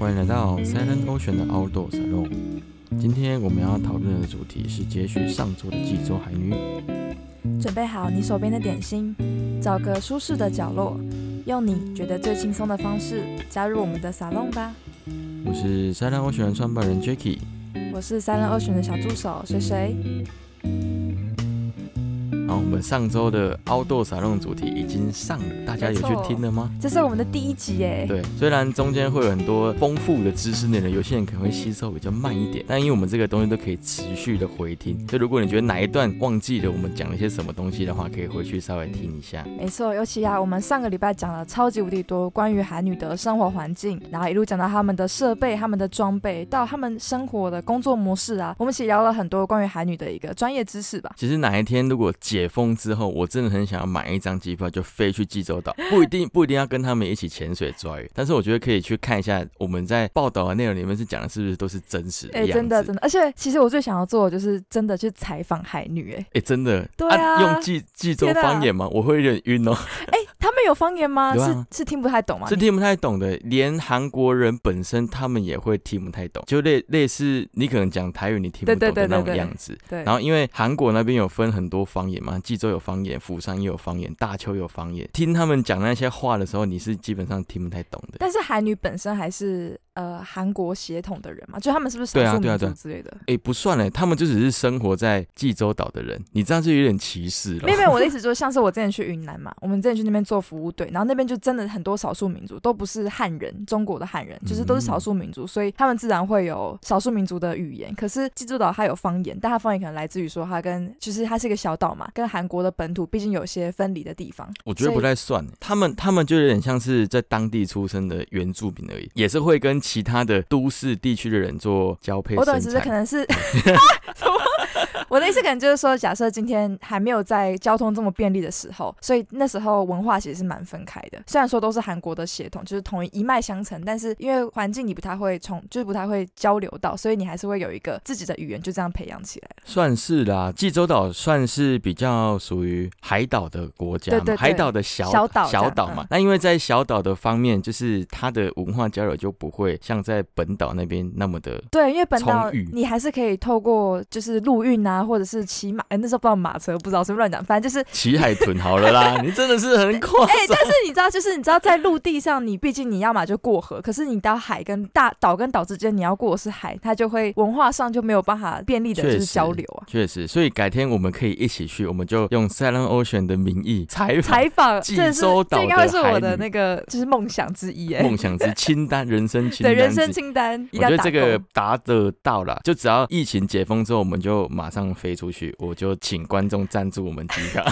欢迎来到 Silent Ocean 的 Outdoor Salon。今天我们要讨论的主题是接续上周的济州海女。准备好你手边的点心，找个舒适的角落，用你觉得最轻松的方式加入我们的 salon 吧。我是 Silent Ocean 的创办人 Jacky。我是三人二选的小助手水水。好，我们上周的 Outdoor Salon 主题已经上了，大家有去听了吗？这是我们的第一集哎。对，虽然中间会有很多丰富的知识内容，有些人可能会吸收比较慢一点，但因为我们这个东西都可以持续的回听，所以如果你觉得哪一段忘记了我们讲了些什么东西的话，可以回去稍微听一下。没错，尤其啊，我们上个礼拜讲了超级无敌多关于海女的生活环境，然后一路讲到他们的设备、他们的装备，到他们生活的工作模式啊，我们一起聊了很多关于海女的一个专业知识吧。其实哪一天如果解封之后，我真的很想要买一张机票就飞去济州岛，不一定不一定要跟他们一起潜水抓鱼，但是我觉得可以去看一下我们在报道的内容里面是讲的是不是都是真实的哎。真的真的，而且其实我最想要做的就是真的去采访海女、哎哎、真的，对啊。用济济州方言吗？我会有点晕哦，哎、他们有方言吗？有啊是是听不太懂吗？是听不太懂的，连韩国人本身他们也会听不太懂，就类类似你可能讲台语你听不对对懂的那种对对对样子。对，然后因为韩国那边有分很多方言嘛，济州有方言，釜山也有方言，大邱有方言。听他们讲那些话的时候，你是基本上听不太懂的。但是韩女本身还是呃韩国血统的人嘛，就他们是不是对啊少数民对啊对啊族之类的？哎，不算嘞，他们就只是生活在济州岛的人，你这样就有点歧视了没。有没有，我的意思就是像是我之前去云南嘛，我们之前去那边做服务队，然后那边就真的很多少数民族，都不是汉人，中国的汉人，就是都是少数民族，所以他们自然会有少数民族的语言。可是济州岛它有方言，但它方言可能来自于说它跟就是它是一个小岛嘛，跟韩国的本土毕竟有些分离的地方。我觉得不太算，他们他们就有点像是在当地出生的原住民而已，也是会跟其他的都市地区的人做交配我懂，生只是可。能是？我的意思可能就是说，假设今天还没有在交通这么便利的时候，所以那时候文化其实是蛮分开的。虽然说都是韩国的血统，就是同一一脉相承，但是因为环境你不太会从，就是不太会交流到，所以你还是会有一个自己的语言，就这样培养起来了。算是啦，济州岛算是比较属于海岛的国家嘛，对对对海岛的小小岛小岛嘛嗯。那因为在小岛的方面，就是它的文化交流就不会像在本岛那边那么的。对，因为本岛你还是可以透过就是陆运啊，或者是骑马，哎，那时候不知道马车，不知道随便乱讲，反正就是骑海豚好了啦，你真的是很夸 哎、张。但是你知道，就是你知道，在陆地上，你毕竟你要么就过河，可是你到海跟大岛跟岛之间，你要过的是海，它就会文化上就没有办法便利的就是交流啊。确实，所以改天我们可以一起去，我们就用 Silent Ocean 的名义采访采访，济州岛这应该会是我的那个就是梦想之一 哎，梦想之清单、人生清 单对人生清单，一我觉得这个勾达得到了，就只要疫情解封之后，我们就马上飞出去，我就请观众赞助我们机票。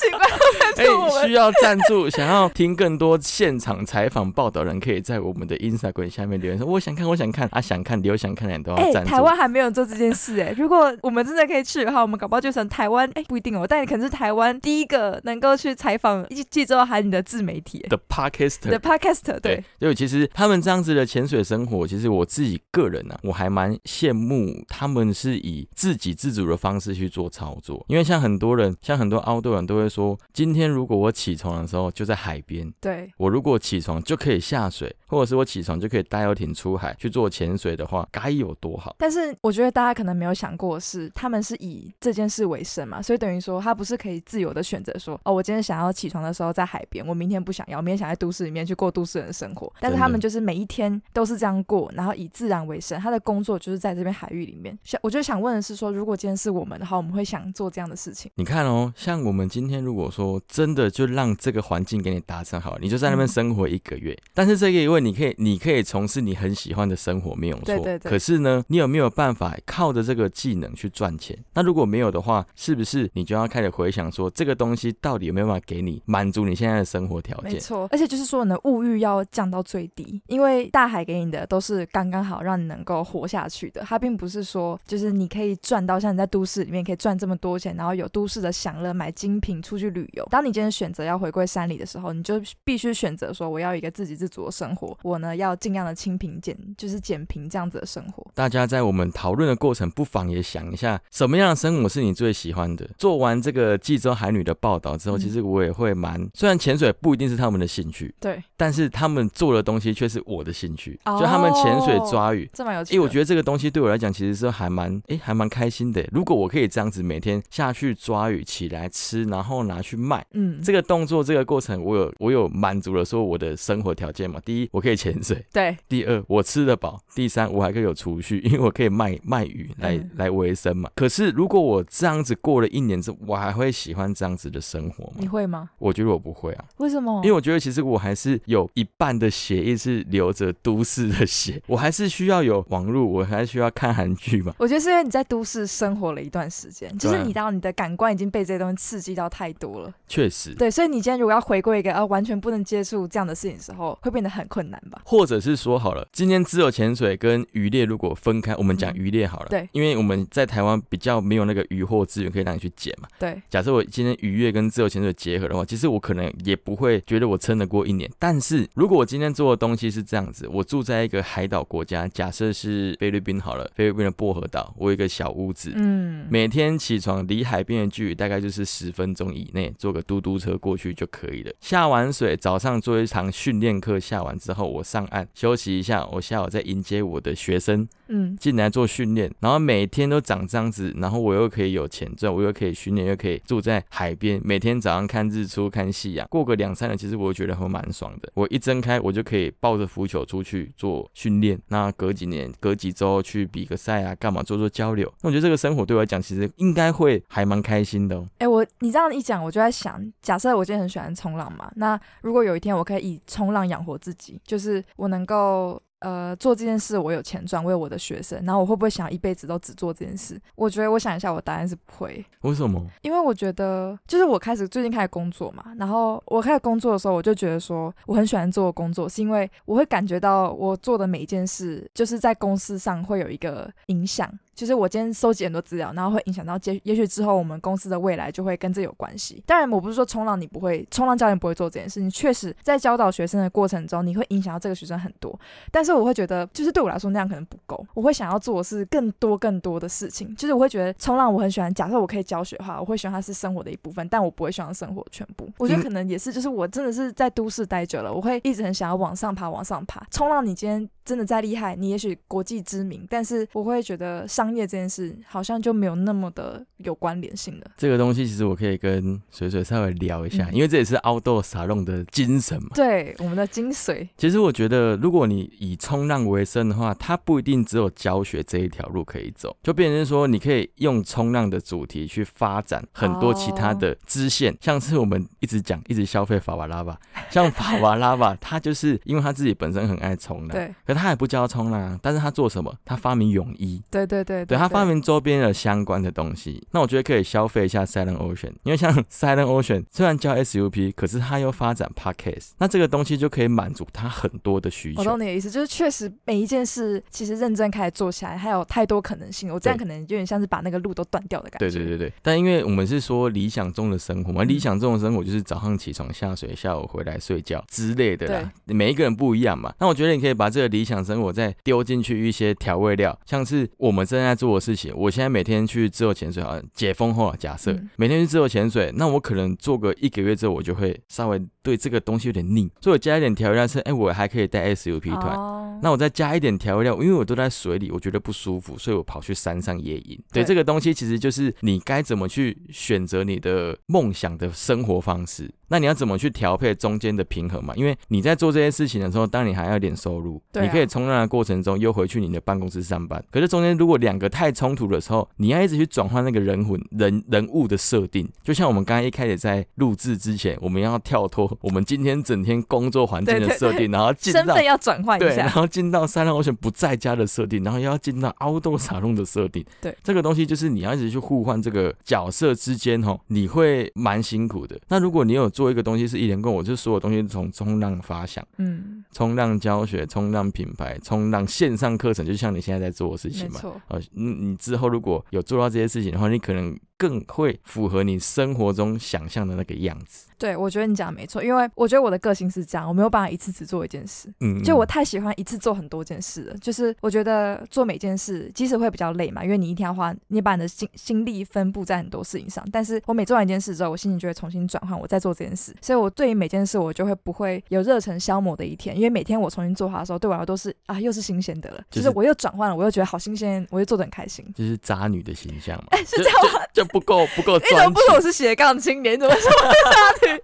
请观众赞助我哎，们。需要赞助，想要听更多现场采访报道的人，可以在我们的 Instagram 下面留言说我想看，我想看啊，想看留想看的人都哎、要赞助。台湾还没有做这件事哎、如果我们真的可以去的话，我们搞不好就成台湾哎、不一定哦，但可能是台湾第一个能够去采访济州海你的自媒体、的 Podcaster 的 podcaster 对，对，其实他们这样子的潜水生活，其实我自己个人呢、啊，我还蛮羡慕他们是以自给自足的方式去做操作。因为像很多人，像很多 outdoor 人都会说，今天如果我起床的时候就在海边，对，我如果起床就可以下水，或者是我起床就可以搭游艇出海去做潜水的话，该有多好！但是我觉得大家可能没有想过的是，他们是以这件事为生嘛，所以等于说他不是可以自由的选择说，哦，我今天想要起床的时候在海边，我明天不想要，我明天想在都市里面去过都市人的生活。但是他们就是每一天都是这样过，然后以自然为生，他的工作就是在这边海域里面。想，我就想问的是说，如果今天是我们的话，我们会想做这样的事情？你看哦，像我们今天如果说真的就让这个环境给你达成好，你就在那边嗯生活一个月，但是这个因为你可以，你可以从事你很喜欢的生活，没有错。对对对可是呢，你有没有办法靠着这个技能去赚钱？那如果没有的话，是不是你就要开始回想说，这个东西到底有没有办法给你满足你现在的生活条件？没错，而且就是说你的物欲要降到最低，因为大海给你的都是刚刚好让你能够活下去的，它并不是说就是你可以赚到像你在都市里面可以赚这么多钱，然后有都市的享乐，买精品出去旅游。当你今天选择要回归山里的时候，你就必须选择说我要一个自给自足的生活，活，我呢要尽量的清贫减，就是减贫这样子的生活。大家在我们讨论的过程，不妨也想一下，什么样的生活是你最喜欢的？做完这个济州海女的报道之后，嗯其实我也会蛮，虽然潜水不一定是他们的兴趣，对，但是他们做的东西却是我的兴趣，哦就他们潜水抓鱼。这蛮有趣的。因为我觉得这个东西对我来讲，其实是还蛮诶，还蛮开心的。如果我可以这样子每天下去抓鱼，起来吃，然后拿去卖，嗯，这个动作这个过程，我有我有满足了说我的生活条件嘛。第一，我可以潜水；对，第二，我吃得饱；第三，我还可以有储蓄，因为我可以卖卖鱼来、嗯来维生嘛。可是如果我这样子过了一年之后，我还会喜欢这样子的生活吗？你会吗？我觉得我不会啊。为什么？因为我觉得其实我还是有一半的血液是流着都市的血，我还是需要有网络，我还需要看韩剧嘛。我觉得是因为你在都市生活了一段时间，就是你到你的感官已经被这些东西刺激到太多了。确实，对，所以你今天如果要回归一个呃完全不能接触这样的事情的时候，会变得很困难吧？或者是说好了，今天自由潜水跟渔猎如果分开，我们讲嗯渔猎好了，对因为我们在台湾比较没有那个渔获资源可以让你去捡嘛。对，假设我今天渔业跟自由潜水结合的话，其实我可能也不会觉得我撑得过一年。但是如果我今天做的东西是这样子，我住在一个海岛国家，假设是菲律宾好了，菲律宾的薄荷岛，我有一个小屋子，嗯，每天起床离海边的距离大概就是十分钟以内，坐个嘟嘟车过去就可以了。下完水，早上做一场训练课，下完之后我上岸休息一下，我下午再迎接我的学生嗯，进来做训练，然后每天都长这样子，然后我又可以有钱赚，我又可以训练，又可以住在海边，每天早上看日出看夕阳，过个两三年，其实我觉得还蛮爽的。我一睁开，我就可以抱着浮球出去做训练，那隔几年、隔几周去比个赛啊，干嘛做做交流。那我觉得这个生活对我来讲，其实应该会还蛮开心的、哦。哎、我你这样一讲，我就在想，假设我今天很喜欢冲浪嘛，那如果有一天我可以以冲浪养活自己，就是我能够。呃，做这件事我有钱赚，为我的学生，然后我会不会想一辈子都只做这件事？我觉得我想一下，我答案是不会，为什么？因为我觉得就是我开始最近开始工作嘛，然后我开始工作的时候，我就觉得说我很喜欢做工作，是因为我会感觉到我做的每一件事，就是在公司上会有一个影响。就是我今天收集很多资料，然后会影响到接，也许之后我们公司的未来就会跟这有关系。当然，我不是说冲浪你不会，冲浪教练不会做这件事，你确实在教导学生的过程中，你会影响到这个学生很多。但是我会觉得，就是对我来说那样可能不够，我会想要做的是更多更多的事情。就是我会觉得冲浪我很喜欢，假设我可以教学的话，我会喜欢它是生活的一部分，但我不会希望生活全部。我觉得嗯可能也是，就是我真的是在都市待久了，我会一直很想要往上爬，往上爬。冲浪你今天真的再厉害，你也许国际知名，但是我会觉得商业这件事好像就没有那么的有关联性了。这个东西其实我可以跟水水稍微聊一下，嗯因为这也是凹豆沙龙的精神嘛。对，我们的精髓，其实我觉得，如果你以冲浪为生的话，它不一定只有教学这一条路可以走，就变成说，你可以用冲浪的主题去发展很多其他的支线，像是我们一直讲、一直消费法瓦拉巴，像法瓦拉巴，他就是因为他自己本身很爱冲浪，对，可他也不教冲浪啊，但是他做什么？他发明泳衣，对对对对他发明周边的相关的东西，那我觉得可以消费一下 Silent Ocean，因为像 Silent Ocean 虽然教 SUP，可是他又发展 Podcast，那这个东西就可以满足他很多的需求我懂。你的意思，就是确实每一件事其实认真开始做起来，还有太多可能性。我这样可能有点像是把那个路都断掉的感觉。对对对对，但因为我们是说理想中的生活嘛，嗯理想中的生活就是早上起床下水，下午回来睡觉之类的啦。每一个人不一样嘛。那我觉得你可以把这个理想生活再丢进去一些调味料，像是我们正在做的事情。我现在每天去自由潜水，好像解封后啊，假设、嗯每天去自由潜水，那我可能做个一个月之后，我就会稍微对这个东西有点腻，所以我加一点调味料是，哎、我还可以带 SUP 团。哦那我再加一点调味料，因为我都在水里，我觉得不舒服，所以我跑去山上野营。对，这个东西其实就是你该怎么去选择你的梦想的生活方式。那你要怎么去调配中间的平衡嘛？因为你在做这些事情的时候，当你还要有点收入，啊你可以冲浪的过程中又回去你的办公室上班。可是中间如果两个太冲突的时候，你要一直去转换那个人魂人人物的设定。就像我们刚刚一开始在录制之前，我们要跳脱我们今天整天工作环境的设定，然后进到身份要转换一对，然下。后进到三浪 ocean 不在家的设定，然后又要进到 outdoor 沙龙的设定。对，这个东西就是你要一直去互换这个角色之间哦，你会蛮辛苦的。那如果你有做一个东西是一连贯，我就所有东西从冲浪发想、嗯，冲浪教学、冲浪品牌、冲浪线上课程，就像你现在在做的事情嘛。错。呃，你你之后如果有做到这些事情的话，你可能更会符合你生活中想象的那个样子。对，我觉得你讲的没错，因为我觉得我的个性是这样，我没有办法一次只做一件事。嗯，就我太喜欢一次做很多件事了，就是我觉得做每件事，即使会比较累嘛，因为你一天要花，你把你的心心力分布在很多事情上。但是我每做完一件事之后，我心情就会重新转换，我再做这件事。所以我对于每件事，我就会不会有热忱消磨的一天，因为每天我重新做它的时候，对我来说都是啊，又是新鲜的了，就就是是我又转换了，我又觉得好新鲜，我又做的很开心。就是渣女的形象嘛，哎，是就这样吗？就不够不够你怎么不说我。是斜杠青年？你怎么说我 是渣女？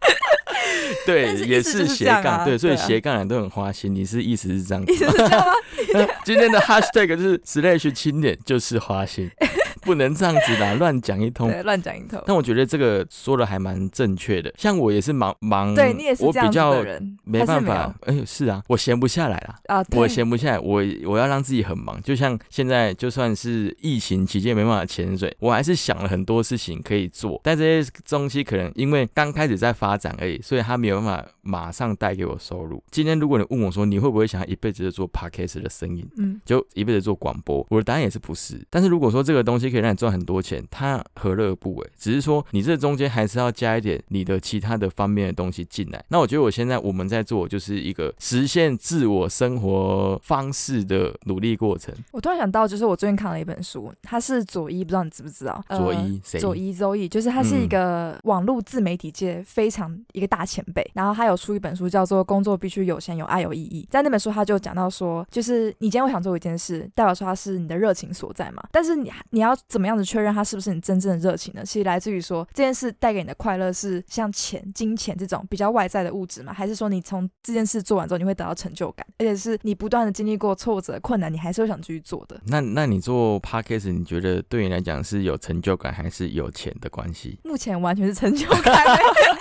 对也是斜杠，对，所以斜杠人都很花心。你是意思是这样子意思吗？是这样吗？今天的 hashtag 就是 slash 青年就是花心，不能这样子啦，乱讲一通。对，乱讲一通。但我觉得这个说的还蛮正确的。像我也是忙忙，对你也是这样子我比较的人，没办法。哎、是啊，我闲不下来啦。啊，对我闲不下来，我我要让自己很忙。就像现在，就算是疫情期间没办法潜水，我还是想了很多事情可以做。但这些东西可能因为刚开始在发展而已，所以他没有办法马上带给我收入。今天如果你问我说，你会不会想要一辈子就做 podcast 的声音？嗯，就一辈子做广播，我的答案也是不是。但是如果说这个东西可以让你赚很多钱，他何乐而不为？只是说你这中间还是要加一点你的其他的方面的东西进来。那我觉得我现在我们在做就是一个实现自我生活方式的努力过程。我突然想到，就是我最近看了一本书，它是佐伊，不知道你知不知道？呃佐伊谁？佐伊周易，就是他是一个网络自媒体界非常一个大前辈，然后他有出一本书叫做《工作必须有钱、有爱、有意义》。在那本书他就讲到说，就是你今天会想做一件事，代表说它是你的热情所在嘛。但是你你要怎么样子确认它是不是你真正的热情呢？其实来自于说这件事带给你的快乐是像钱、金钱这种比较外在的物质吗？还是说你从这件事做完之后你会得到成就感，而且是你不断的经历过挫折、困难，你还是会想继续做的？那那你做 podcast，你觉得对你来讲是有成就感还是有钱的关系？目前完全是成就感。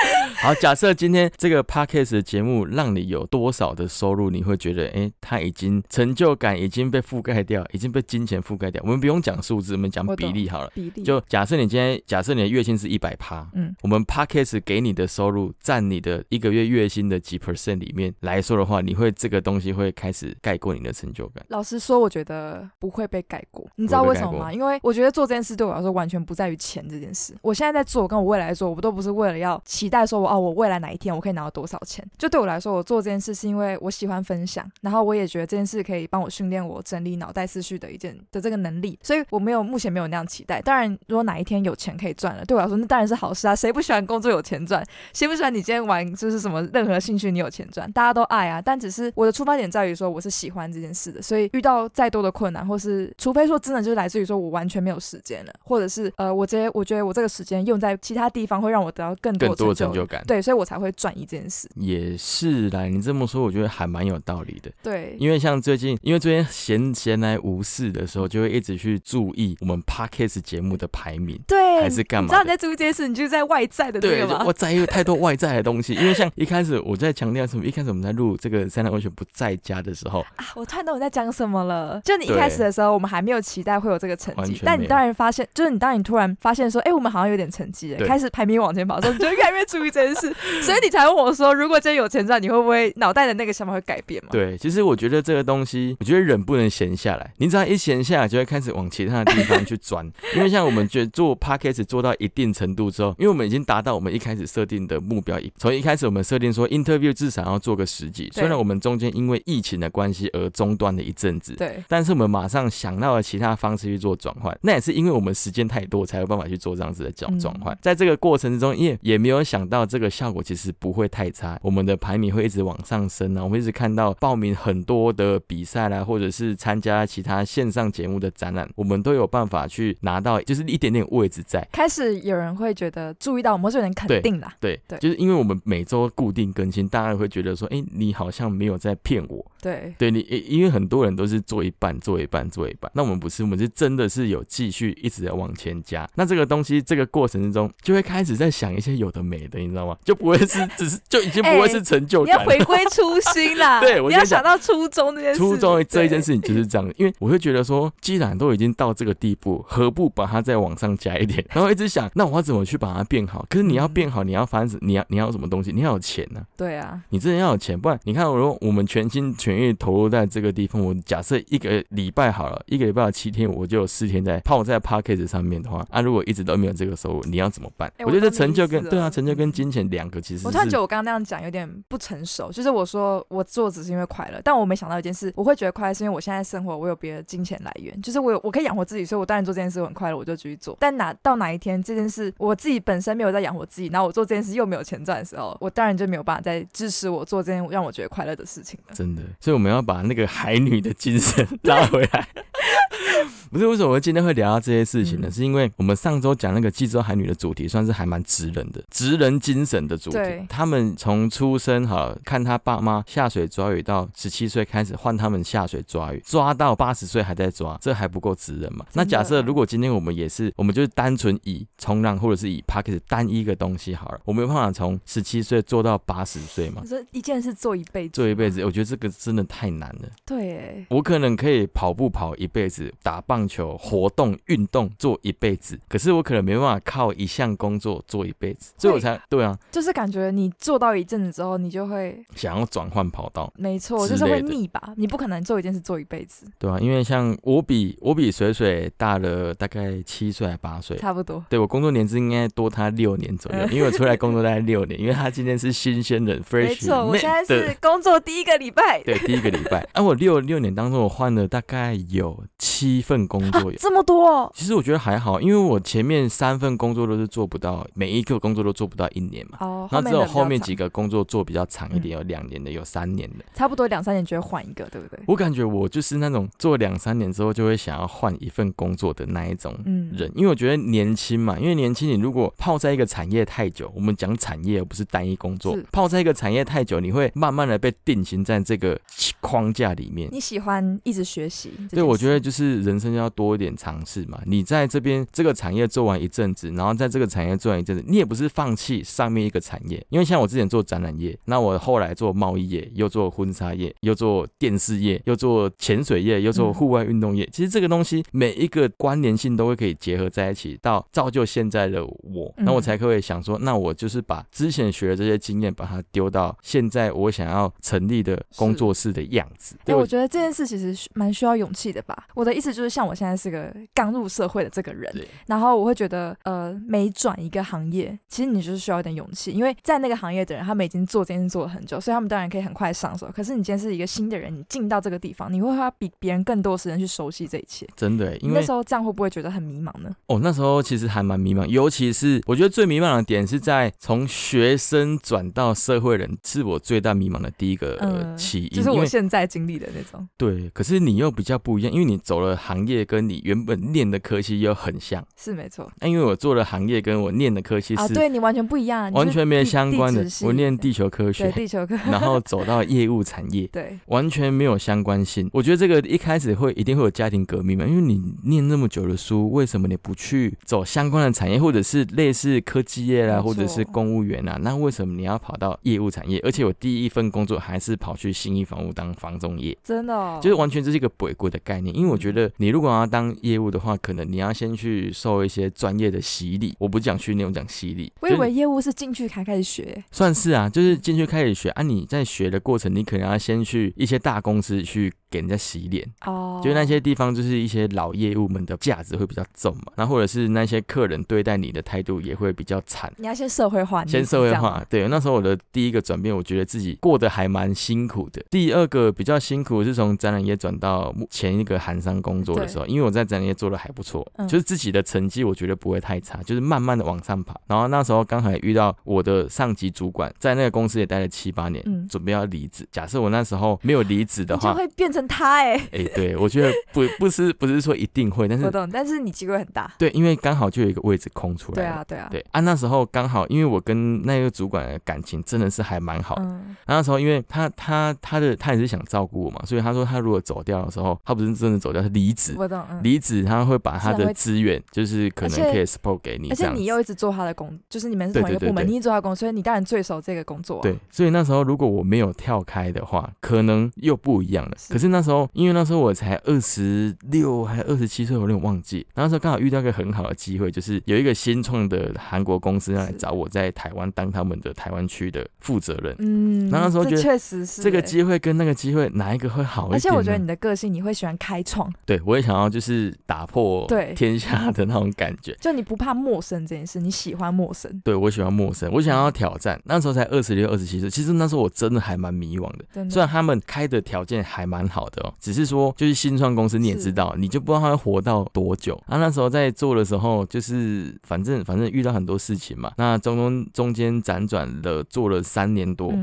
好，假设今天这个 podcast 的节目让你有多少的收入，你会觉得，哎、它已经成就感已经被覆盖掉，已经被金钱覆盖掉。我们不用讲数字，我们讲比例好了。比例就假设你今天，假设你的月薪是一百趴，嗯，我们 podcast 给你的收入占你的一个月月薪的几 percent 里面来说的话，你会这个东西会开始盖过你的成就感。老实说，我觉得不会被盖过。你知道为什么吗？因为我觉得做这件事对我来说完全不在于钱这件事。我现在在做，跟我未来做，我都不是为了要期待说我哦，我未来哪一天我可以拿到多少钱。就对我来说，我做这件事是因为我喜欢分享，然后我也觉得这件事可以帮我训练我整理脑袋思绪的一件的这个能力。所以我没有目前没有那样期待。当然，如果哪一天有钱可以赚了，对我来说那当然是好事啊。谁不喜欢工作有钱赚？谁不喜欢你今天玩就是什么任何兴趣你有钱赚？大家都爱啊。但只是我的出发点在于说我是喜欢这件事的，所以遇到再多的困难，或是除非说真的就是来自于说我完全没有时间了，或者是呃我直接我觉得我这个时间用在其他地方会让我得到更多更多的成就成就感，对，所以我才会转移这件事。也是啦。你这么说，我觉得还蛮有道理的。对，因为像最近，因为最近闲闲来无事的时候，就会一直去注意我们 podcast 节目的排名。对，还是干嘛的你知道你在注意这件事，你就是在外在的这对，个吗就我？在意太多外在的东西，因为像一开始我在强调什么，一开始我们在录这个三两温泉不在家的时候，啊，我突然懂我在讲什么了。就你一开始的时候，我们还没有期待会有这个成绩，但你当然发现，就是你当你突然发现说，哎、我们好像有点成绩了，开始排名往前跑的时候，你就越来越注意这件事，所以你才问我说，如果今天有钱赚，你会不会脑袋的那个想法会改变吗？对，其实我觉得这个东西，我觉得人不能闲下来，你只要一闲下来，就会开始往其他的地方去钻。因为像我们觉得做 podcast 做到一定程度之后，因为我们已经达到我们一开始设定的目标，从一开始我们设定说 interview 至少要做个十集，虽然我们中间因为疫情的关系而中断了一阵子，对。但是我们马上想到了其他方式去做转换，那也是因为我们时间太多，才有办法去做这样子的转嗯。转换。在这个过程之中，也也没有想到这个效果其实不会太差，我们的排名会一直往上升啊，我们一直看到报名很多的比赛啦，或者是参加其他线上节目的展览，我们都有办法去拿到，就是一点点位置在。开始有人会觉得注意到我们，或是有点肯定啦。对，对就是因为我们每周固定更新，大家会觉得说，哎、你好像没有在骗我，对对你，因因为很多人都是做一半，做一半，做一半。那我们不是，我们是真的是有继续一直在往前加。那这个东西，这个过程之中，就会开始在想一些有的没的，你知道吗？就不会是 只是就已经不会是成就你要。回归初心啦，对我你要想到初衷这件事。初衷这一件事情就是这样，因为我会觉得说，既然都已经到这个地步，何不把它再往上加一点？然后一直想，那我要怎么去把它变好？可是你要嗯变好，你要发生，你要你要什么东西？你要有钱呢、对啊，你真的要有钱，不然你看，如果我们全心全全意投入在这个地方，我假设一个礼拜好了，一个礼拜有七天，我就有四天在泡在 p a c k a g e 上面的话，啊，如果一直都没有这个收入，你要怎么办？哎我觉得成就跟对啊，成就跟金钱两个其实是我突然觉得我刚刚那样讲有点不成熟，就是我说我做只是因为快乐，但我没想到一件事，我会觉得快乐是因为我现在生活我有别的金钱来源，就是我有我可以养活自己，所以我当然做这件事我很快乐，我就继续做。但哪到哪一天这件事我自己本身没有在养活自己，然后我做这件事又没有钱赚的时候，我当然就没有办法再支持我做这件让我觉得快乐的事情了。真的，所以我们要把那个海女的精神 拉回来。不是为什么我今天会聊到这些事情呢？嗯是因为我们上周讲那个济州海女的主题，算是还蛮直人的，直人精神的主题。他们从出生哈看他爸妈下水抓鱼，到十七岁开始换他们下水抓鱼，抓到八十岁还在抓，这还不够直人嘛？那假设如果今天我们也是，我们就是单纯以冲浪或者是以 p a c k e t 单一个东西好了，我没有办法从十七岁做到八十岁嘛你？说一件事做一辈子，做一辈子，我觉得这个真的太难了。对，哎，我可能可以跑步跑一辈子，打棒球、活动、运动做一辈子，可是我可能没办法靠一项工作做一辈子，所以我才对啊，就是感觉你做到一阵子之后，你就会想要转换跑道，没错，就是会腻吧？你不可能做一件事做一辈子，对啊，因为像我比我比水水大了大概七岁还八岁。差不多。对我工作年资应该多他六年左右，嗯 因为我出来工作大概六年，因为他今天是新鲜人没，fresh 错，我现在是工作第一个礼拜，对第一个礼拜，啊，我六六年当中我换了大概有七份工作，这么多哦，其实我觉得还好，因为我前面三份工作都是做不到，每一个工作都做不到一年嘛。哦，那只有后面几个工作做比较长一点，嗯有两年的，有三年的。差不多两三年就会换一个，对不对？我感觉我就是那种做两三年之后就会想要换一份工作的那一种嗯，人，因为我觉得年轻嘛，因为年轻你如果泡在一个产业太久，我们讲产业而不是单一工作，泡在一个产业太久，你会慢慢的被定型在这个框架里面。你喜欢一直学习？对，我觉得就是人生要多一点尝试嘛。你在这边这个产业做完一阵子，然后在这个产业做完一阵子，你也不是放弃上面一个产业，因为像我之前做展览业，那我后来做贸易业，又做婚纱业，又做电视业，又做潜水业，又做嗯户外运动业。其实这个东西每一个关联性都会可以结合在一起，到造就现在的我，那我嗯才可以想说，那我就是把之前学的这些经验，把它丢到现在我想要成立的工作室的样子。哎、对我觉得这件事其实蛮需要勇气的吧。我的意思就是，像我现在是个刚入社会的这个人对，然后我会觉得，呃，每转一个行业，其实你就是需要一点勇气，因为在那个行业的人，他们已经做这件事做了很久，所以他们当然可以很快上手。可是你今天是一个新的人，你进到这个地方，你会花比别人更多时间去熟悉这一切。真的欸，因为那时候这样会不会觉得很迷茫呢？哦，那时候其实还蛮迷茫，尤其是我觉得最迷茫的点是在从学生转到社会人，是我最大迷茫的第一个呃起因。就是我现在经历的那种。对，可是你又比较不一样，因为你走了行业，跟你原本念的科系又很像。是没错那因为我做的行业跟我念的科系啊，是对你完全不一样，完全没有相关的我念地球科学，地球科，然后 走到业务产业。对完全没有相关性。我觉得这个一开始会一定会有家庭革命嘛，因为你念那么久的书，为什么你不去走相关的产业，或者是类似科技业啦，或者是公务员啊？那为什么你要跑到业务产业？而且我第一份工作还是跑去新一房屋当房仲业。真的、哦，就是完全这是一个鬼鬼的概念，因为我觉得你如果要当业务的话，可能你要先去受一些专业的洗礼。我不讲训练，我讲洗礼。我以为业务是进去才开始学，算是啊，就是进去开始学啊。你在学的过程，你可能要先去一些大公司去给人家洗脸，哦，就是那些地方，就是一些老业务们的价值会比较重嘛，那或者是那些客人对待你的态度也会比较惨。你要先社会化，先社会化，对，那时候我的第一个转变，我觉得自己过得还蛮辛苦的。第二个比较辛苦是从展览业转到目前一个韩商工作的时候，因为我在展览业做的还不错，嗯就是自己的成绩我觉得不会太差，就是慢慢的往上爬。然后那时候刚好也遇到我的上级主管，在那个公司也待了七八年，嗯准备要离职。假设我那时候没有离职的话就话，会变成他哎、哎、对我觉得不不是不是说一定会，但是我懂，但是你机会很大。对，因为刚好就有一个位置空出来。对啊，对啊，对啊，那时候刚好，因为我跟那个主管的感情真的是还蛮好。嗯，那时候，因为他他他的他也是想照顾我嘛，所以他说他如果走掉的时候，他不是真的走掉，是离职。我懂，嗯。离职他会把他的资源，就是可能可以 support 给你而且。你又一直做他的工，就是你们是同一个部门，你一直做他的工，所以你当然最熟这个工作、啊。对，所以那时候如果我没有跳开的话，可能又不一样了。是可是是那时候，因为那时候我才二十六还二十七岁，我有点忘记。那时候刚好遇到一个很好的机会，就是有一个新创的韩国公司来找我在台湾当他们的台湾区的负责人。嗯，那那时候觉得确实是这个欸机会跟那个机会哪一个会好一点呢？而且我觉得你的个性，你会喜欢开创，对我也想要就是打破对天下的那种感觉。就你不怕陌生这件事，你喜欢陌生，对我喜欢陌生，我想要挑战。那时候才二十六、二十七岁，其实那时候我真的还蛮迷惘的。虽然他们开的条件还蛮好的哦，只是说就是新创公司你也知道，你就不知道它会活到多久。啊，那时候在做的时候，就是反正反正遇到很多事情嘛，那中中中间辗转了做了三年多，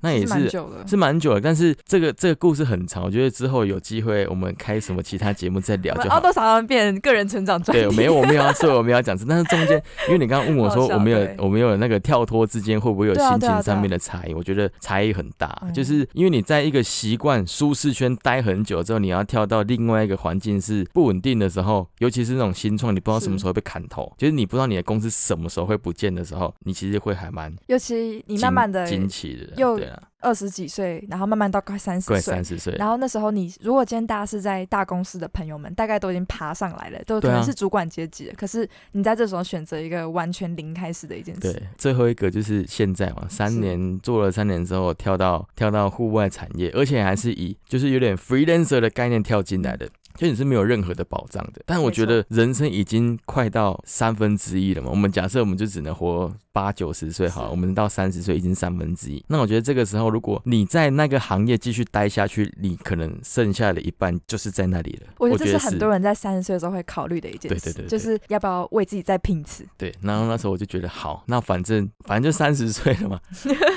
那也是。是蛮久了。但是这个这个故事很长，我觉得之后有机会我们开什么其他节目再聊就好。多少人变个人成长专对，题？没有，我没有要说，我没有要讲这，但是中间，因为你刚刚问我说，我没有我没有那个跳脱之间会不会有心情上面的差异？我觉得差异很大，嗯就是因为你在一个习惯舒适圈待很久之后，你要跳到另外一个环境是不稳定的时候，尤其是那种新创，你不知道什么时候被砍头，就是你不知道你的公司什么时候会不见的时候，你其实会还蛮尤其你慢慢的惊奇的，又二十几岁，然后慢慢到快三十岁三，十岁，然后那时候你如果今天大家是在大公司的朋友们，大概都已经爬上来了，都可能是主管阶级了。可是你在这时候选择一个完全零开始的一件事，对，最后一个就是现在嘛，三年做了三年之后，跳到跳到户外产业，而且还是以就是有点 freelancer 的概念跳进来的。就你是没有任何的保障的，但我觉得人生已经快到三分之一了嘛。我们假设我们就只能活八九十岁好了，我们到三十岁已经三分之一。那我觉得这个时候，如果你在那个行业继续待下去，你可能剩下的一半就是在那里了。我觉得这是是很多人在三十岁的时候会考虑的一件事，对对对对就是要不要为自己再拼一次。对，然后那时候我就觉得好，那反正反正就三十岁了嘛，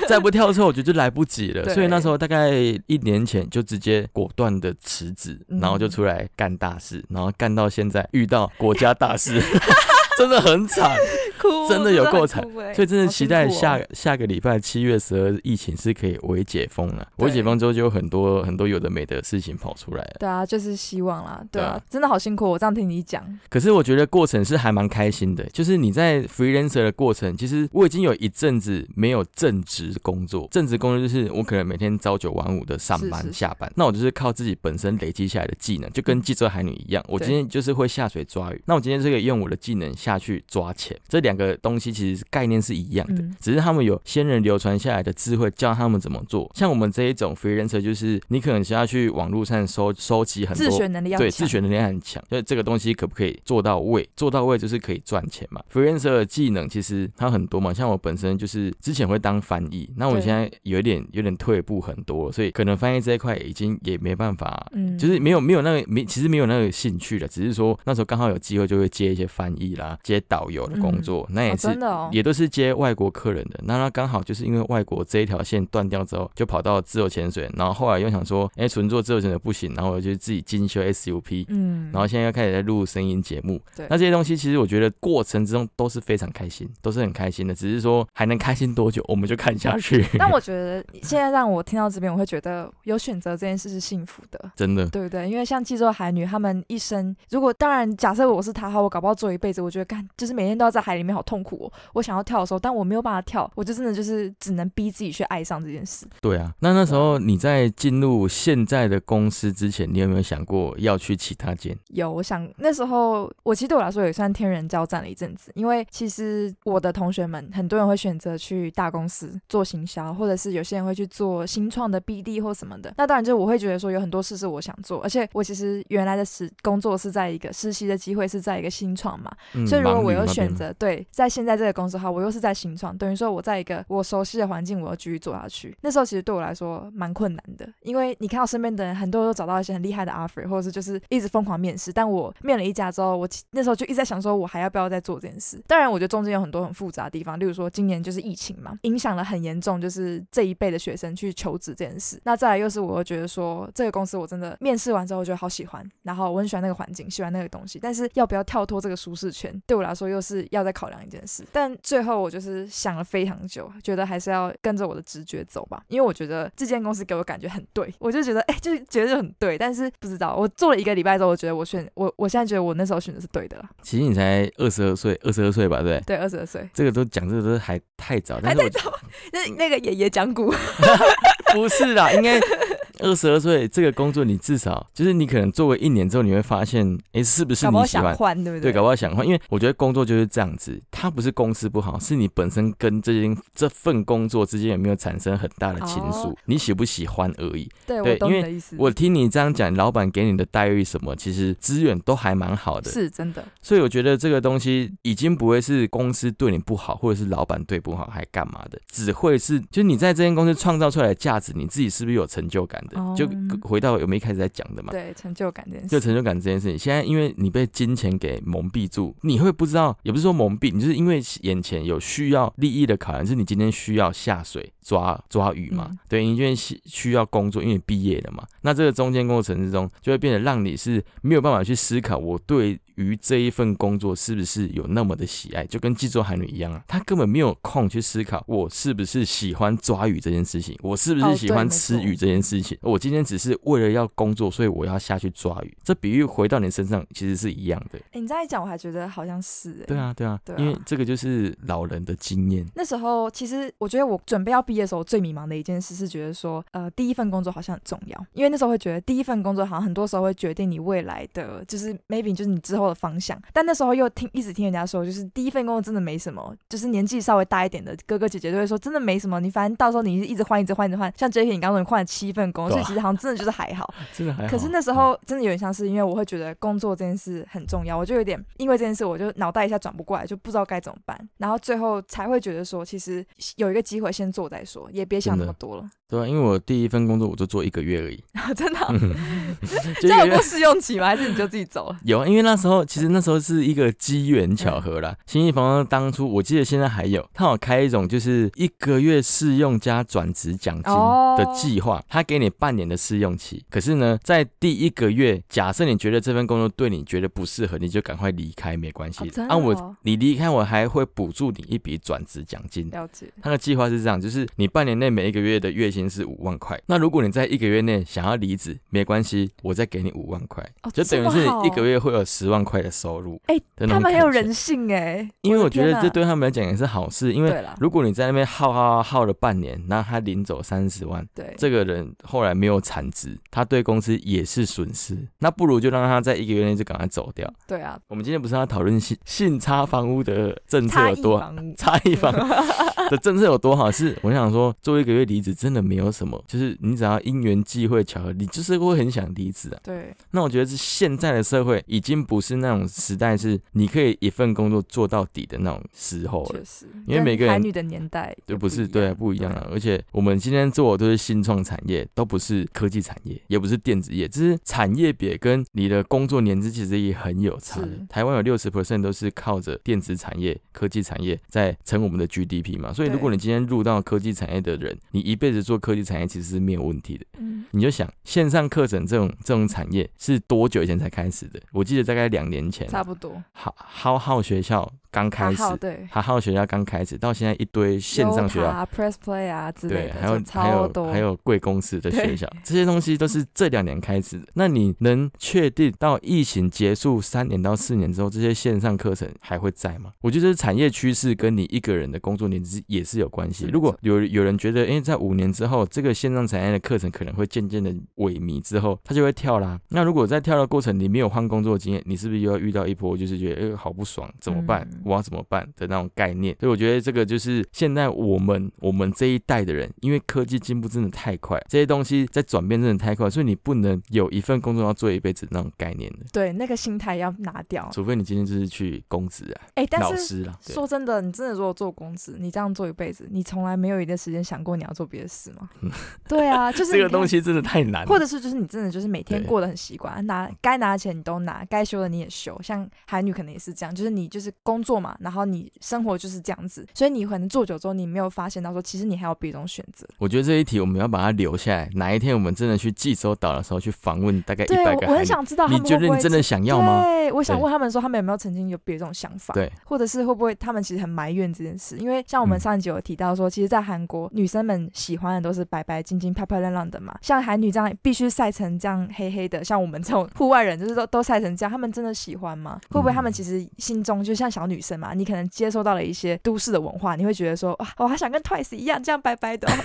再不跳出来我觉得就来不及了。所以那时候大概一年前就直接果断的辞职，嗯然后就出来干大事，然后干到现在遇到国家大事，真的很惨。哭真的有够惨所以真的期待下哦下个礼拜七月十二疫情是可以微解封了。解封之后就有很多很多有的没的事情跑出来了。对啊，就是希望啦，对啊，真的好辛苦。我这样听你讲，可是我觉得过程是还蛮开心的，就是你在 freelancer 的过程，其实我已经有一阵子没有正职工作。正职工作就是我可能每天朝九晚五的上班是是是下班，那我就是靠自己本身累积下来的技能，就跟记者海女一样，我今天就是会下水抓鱼，那我今天是可以用我的技能下去抓钱，这两个东西其实概念是一样的，嗯只是他们有先人流传下来的智慧，教他们怎么做。像我们这一种 freelancer，就是你可能需要去网络上收收集很多自学能力要对，自学能力很强，所以这个东西可不可以做到位？做到位就是可以赚钱嘛。freelancer 的技能其实它很多嘛，像我本身就是之前会当翻译，那我现在有一点有点退步很多，所以可能翻译这一块已经也没办法。嗯，就是没有没有那个没，其实没有那个兴趣了，只是说那时候刚好有机会就会接一些翻译啦，接导游的工作，那也真的哦，也都是接外国客人的。那他刚好就是因为外国这一条线断掉之后，就跑到自由潜水，然后后来又想说，哎、纯做自由潜水不行，然后我就自己进修 SUP，嗯，然后现在又开始在录声音节目对，那这些东西其实我觉得过程之中都是非常开心，都是很开心的，只是说还能开心多久，我们就看下去。但我觉得现在让我听到这边，我会觉得有选择这件事是幸福的。真的，对不对？因为像济州海女，她们一生，如果当然假设我是她的话，我搞不好做一辈子，我觉得干就是每天都要在海里面，好痛苦哦。我想要跳的时候，但我没有办法跳，我就真的就是只能逼自己去爱上这件事。对啊。那那时候你在进入现在的公司之前，你有没有想过要去其他间？有，我想那时候我其实对我来说也算天人交战了一阵子，因为其实我的同学们很多人会选择去大公司做行销，或者是有些人会去做新创的 BD 或什么的。那当然就我会觉得说有很多事是我想做，而且我其实原来的实工作是在一个实习的机会是在一个新创嘛，嗯所以如果我又盲女那边选择对在现在这个公司的话，我又是在新创，等于说我在一个我熟悉的环境，我要继续做下去。那时候其实对我来说蛮困难的，因为你看到身边的人很多都找到一些很厉害的 offer，或者是就是一直疯狂面试，但我面了一家之后，我其那时候就一直在想说，我还要不要再做这件事？当然，我觉得中间有很多很复杂的地方，例如说今年就是疫情嘛，影响了很严重，就是这一辈的学生去求职这件事。那再来又是我又觉得说这个公司我真的面试完之后，我觉得好喜欢，然后我很喜欢那个环境，喜欢那个东西，但是要不要跳脱这个舒适圈，对我来说又是要再考量一件事。但最后我就是想了非常久，觉得还是要跟着我的直觉走吧，因为我觉得这间公司给我感觉很对，我就觉得哎、就是觉得就很对，但是不知道我做了一个礼拜之后，我觉得我选我我现在觉得我那时候选的是对的啦。其实你才二十二岁，二十二岁吧，对不对？对，二十二岁，这个都讲这个都还太早，但是我 那那个爷爷讲古，不是啦，应该二十二岁这个工作，你至少就是你可能做了一年之后，你会发现，哎，是不是你喜欢？换，对不对，对？搞不好想换，因为我觉得工作就是这样子，它不是公司不好，是你本身跟这件这份工作之间有没有产生很大的情愫，哦你喜不喜欢而已。对，我懂对因为你的意思。我听你这样讲，老板给你的待遇什么，其实资源都还蛮好的，是真的，所以我觉得这个东西已经不会是公司对你不好，或者是老板对不好，还干嘛的，只会是就你在这间公司创造出来的价值，你自己是不是有成就感的？哦就回到我们一开始在讲的嘛。对成就感这件事。就成就感这件事情，现在因为你被金钱给蒙蔽住，你会不知道，也不是说蒙蔽，你就是因为眼前有需要利益的考量，是你今天需要下水抓抓鱼嘛？嗯对，你因为需需要工作，因为你毕业了嘛，那这个中间过程之中，就会变得让你是没有办法去思考，我对于这一份工作是不是有那么的喜爱，就跟济州海女一样啊，他根本没有空去思考我是不是喜欢抓鱼这件事情，我是不哦是喜欢吃鱼这件事情，我今天只是为了要工作，所以我要下去抓鱼。这比喻回到你身上其实是一样的。诶你这样一讲，我还觉得好像是、诶对，啊，对啊，对啊因为这个就是老人的经验。那时候其实我觉得我准备要毕业的时候，我最迷茫的一件事是觉得说，呃，第一份工作好像很重要，因为那时候会觉得第一份工作好像很多时候会决定你未来的，就是 maybe 就是你之后的方向。但那时候又听一直听人家说，就是第一份工作真的没什么，就是年纪稍微大一点的哥哥姐姐都会说，真的没什么，你反正到时候你一直换，一直换，一直换。像 J K 你刚刚说你换了七份工作，所以其实好像真的就是 还好。真的还好。可是那时候真的有点像是，因为我会觉得工作这件事很重要，我就有点因为这件事，我就脑袋一下转不过来，就不知道该怎么办，然后最后才会觉得说，其实有一个机会先做再说，也别想那么多了。对啊，因为我第一份工作我就做一个月而已，真的 这有过试用期吗？还是你就自己走了？有啊，因为那时候其实那时候是一个机缘巧合啦。新义房当初我记得现在还有，他有开一种就是一个月试用加转职奖金哦的计划，他给你半年的试用期。可是呢，在第一个月，假设你觉得这份工作对你觉得不适合，你就赶快离开，没关系啊，我哦你离开我还会补助你一笔转职奖金。了解，他的计划是这样，就是你半年内每一个月的月薪是五万块。那如果你在一个月内想要离职，没关系，我再给你五万块，哦就等于是你一个月会有十万块的收入。哎、他们很有人性哎、因为我觉得这对他们来讲也是好事，因为，如果你在那边耗耗耗耗了半年，然后他领走三十万，对，这个人后来没有产值，他对公司也是损失。那不如就让他在一个月内就赶快走掉。对啊，我们今天不是要讨论信信差房屋的政策有多 差异房 的政策有多好？是我想说，做一个月离职真的没有什么，就是你只要因缘际会巧合，你就是会很想离职啊。对，那我觉得是现在的社会已经不是那种时代，是你可以一份工作做到底的那种时候了确。实，因为每个人男女的年代对，不是对啊，不一样啊。而且我们今天做的都是新创产业，都不是科技产业，也不是电子业，只是产业别跟你的工作年资其实也很有差的。台湾有六十 percent 都是靠着电子产业、科技产业在撑我们的 GDP 嘛。所以如果你今天入到科技产业的人，你一辈子做科技产业其实是没有问题的。嗯，你就想线上课程这种这种产业是多久以前才开始的？我记得大概两年前，差不多。好好好学校刚开始对，好好学校刚开始，到现在一堆线上学校。啊、Press Play 啊之类对，的，还有就还有还有贵公司的学校，这些东西都是这两年开始的。那你能确定到疫情结束三年到四年之后，这些线上课程还会在吗？我觉得产业趋势跟你一个人的工作年资也是有关系。如果有有人觉得，哎，在五年之后，这个线上产业的课程可能会渐渐的萎靡之后，他就会跳啦。那如果在跳的过程你没有换工作经验，你是不是又要遇到一波就是觉得，哎，好不爽，怎么办？嗯我要怎么办的那种概念？所以我觉得这个就是现在我们我们这一代的人，因为科技进步真的太快，这些东西在转变真的太快，所以你不能有一份工作要做一辈子那种概念的，对那个心态要拿掉。除非你今天就是去公职啊，哎、但是老师啦，说真的，你真的如果做公职，你这样做一辈子，你从来没有一段时间想过你要做别的事吗？对啊，就 是这个东西真的太难了，或者是就是你真的就是每天过得很习惯，拿该拿的钱你都拿，该休的你也休。像海女可能也是这样，就是你就是工作嘛，然后你生活就是这样子，所以你可能做久之后，你没有发现到说，其实你还有别种选择。我觉得这一题我们要把它留下来，哪一天我们真的去济州岛的时候去访问大概一百个海女，想知道他你们会不会觉得你真的想要吗？对，我想问他们说，他们有没有曾经有别种想法？对，或者是会不会他们其实很埋怨这件事？因为像我们嗯上一集有提到说，其实，在韩国女生们喜欢的都是白白净净、漂漂亮亮的嘛。像韩女这样必须晒成这样黑黑的，像我们这种 户外人，就是都都晒成这样，他们真的喜欢吗？会不会他们嗯其实心中就像小女女生嘛，你可能接受到了一些都市的文化，你会觉得说哇，我还想跟 Twice 一样这样白白的哦。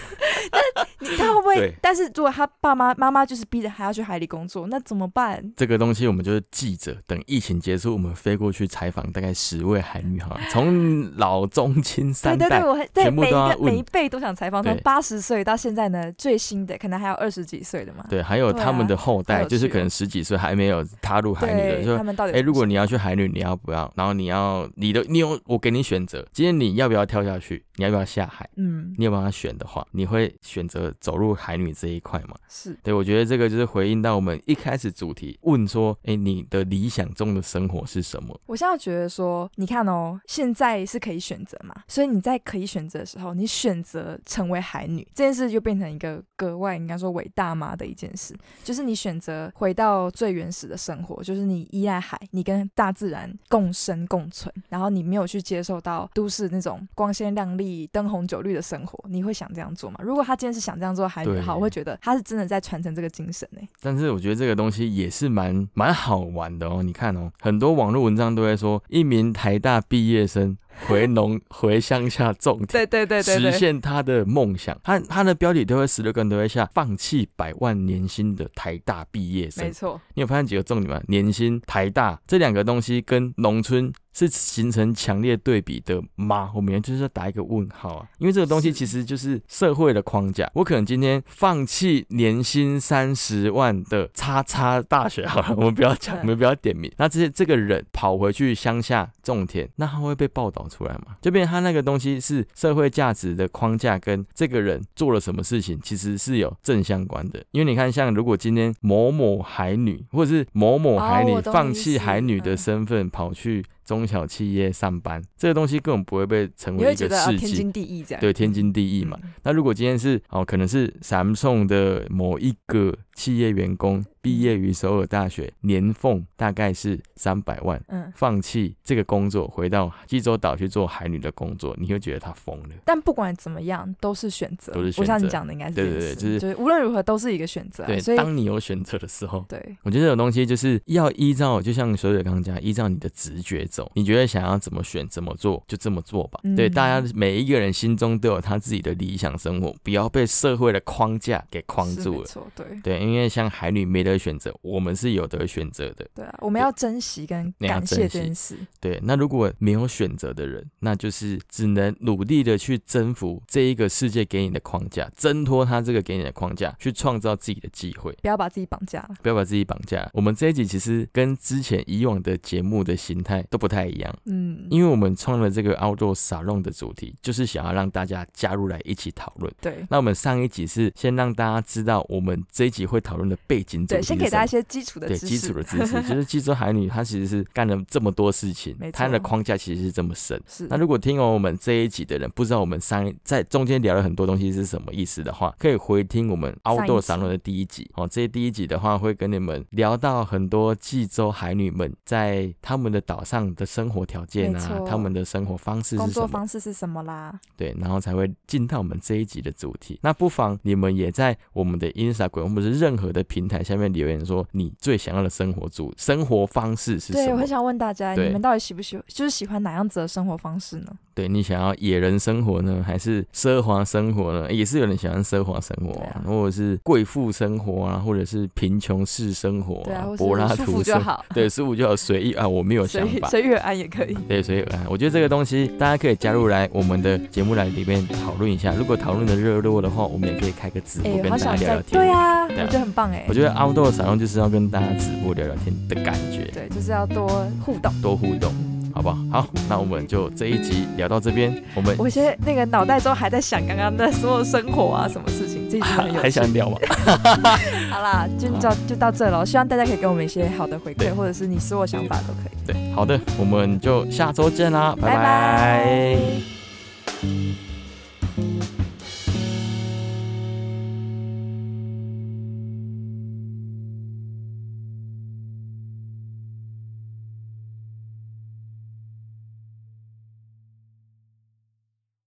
但你他会不会？但是如果他爸妈妈妈就是逼着还要去海里工作，那怎么办？这个东西我们就是记者，等疫情结束，我们飞过去采访大概十位海女哈，从老中青三代对对，，对全部每一都要问个每一辈都想采访，从八十岁到现在呢，最新的可能还有二十几岁的嘛。对，还有他们的后代，就是可能十几岁还没有踏入海女的，就对他们到底哎、如果你你要去海女，你要不要？然后你要你的你有我给你选择，今天你要不要跳下去？你要不要下海？嗯你有办法选的话，你会选择走入海女这一块吗？是对，我觉得这个就是回应到我们一开始主题问说，哎，你的理想中的生活是什么？我现在觉得说，你看哦，现在是可以选择嘛，所以你在可以选择的时候，你选择成为海女这件事，就变成一个格外应该说伟大嘛的一件事，就是你选择回到最原始的生活，就是你依赖海，你跟大自然共生共存，然后你没有去接受到都市那种光鲜亮丽、灯红酒绿的生活，你会想这样做吗？如果他今天是想这样做海女的话，对我会觉得他是真的在传承这个精神呢、但是我觉得这个东西也是蛮蛮好玩的哦。你看哦，很多网络文章都在说，一名台大毕业生回农回乡下种田。对对对对对，实现他的梦想，他他的标题都会十六个人都会下放弃百万年薪的台大毕业生没。错，你有发现几个重点吗？年薪、台大这两个东西跟农村是形成强烈对比的吗？我们就是要打一个问号啊，因为这个东西其实就是社会的框架。我可能今天放弃年薪三十万的叉叉大学，好了，我们不要讲，我们不要点名。那这些这个人跑回去乡下种田，那他会被报道出来吗？就变成他那个东西是社会价值的框架，跟这个人做了什么事情，其实是有正相关的。因为你看，像如果今天某某海女，或者是某某海女放弃海女的嗯身份，跑去中小企业上班，这个东西根本不会被成为一个事觉得啊天经。地义这样，对，天经地义嘛。嗯那如果今天是哦，可能是 Samsung 的某一个企业员工毕业于首尔大学，年俸大概是三百万，嗯，放弃这个工作，回到济州岛去做海女的工作，你会觉得他疯了。但不管怎么样，都是选择。都是选我像你讲的，应该是对对对就是就是无论如何都是一个选择啊。对，所以当你有选择的时候，对，我觉得这种东西就是要依照，就像所有刚刚讲，依照你的直觉走。你觉得想要怎么选、怎么做，就这么做吧。嗯对，大家每一个人心中都有他自己的理想生活，不要被社会的框架给框住了。没错，对对，因为像海女没得选择，我们是有得选择的。对啊，我们要珍惜跟感谢这件事。对，那如果没有选择的人，那就是只能努力的去征服这一个世界给你的框架，挣脱他这个给你的框架，去创造自己的机会。不要把自己绑架了。不要把自己绑架。我们这一集其实跟之前以往的节目的形态都不太一样，嗯，因为我们创了这个 Outdoor Salon 的主题，就是想要让大家加入来一起讨论。对那我们上一集是先让大家知道我们这一集会讨论的背景主对，先给大家一些基础的对知识。基础的知识，就是济州海女她其实是干了这么多事情她的框架其实是这么深。是那如果听完我们这一集的人不知道我们上在中间聊了很多东西是什么意思的话，可以回听我们上一 Outdoor 集散论的第一集哦。这些第一集的话，会跟你们聊到很多济州海女们在他们的岛上的生活条件啊，他们的生活方式工作是什么？方式是什么啦？对，然后才会进到我们这一集的主题。那不妨你们也在我们的 Instagram 或者是任何的平台下面留言说，你最想要的生活主生活方式是对，什么对我很？想问大家，你们到底喜不喜欢，就是喜欢哪样子的生活方式呢？对你想要野人生活呢，还是奢华生活呢？也是有人喜欢奢华生活对啊或者是贵妇生活啊，或者是贫穷式生活对啊，或柏拉图就好，对，舒服就好，随意啊，我没有想法。随随遇而安也可以。对，随遇而安，我觉得这个东西大家可以加入来我们的节目来里面讨论一下。如果讨论的热络的话，我们也可以开个直播哎，跟大家聊聊天。对啊，觉得很棒哎我。觉得 outdoor 散用就是要跟大家直播聊聊天的感觉，对，就是要多互动。多互动，好不好？好，那我们就这一集聊到这边，我们我现在那个脑袋中还在想刚刚的所有生活啊，什么事情，这一集很有 还。想聊吗？好啦，就到就到这了，希望大家可以给我们一些好的回对馈，或者是你所有想法都可以。对，好的，我们就下周见啦，拜拜拜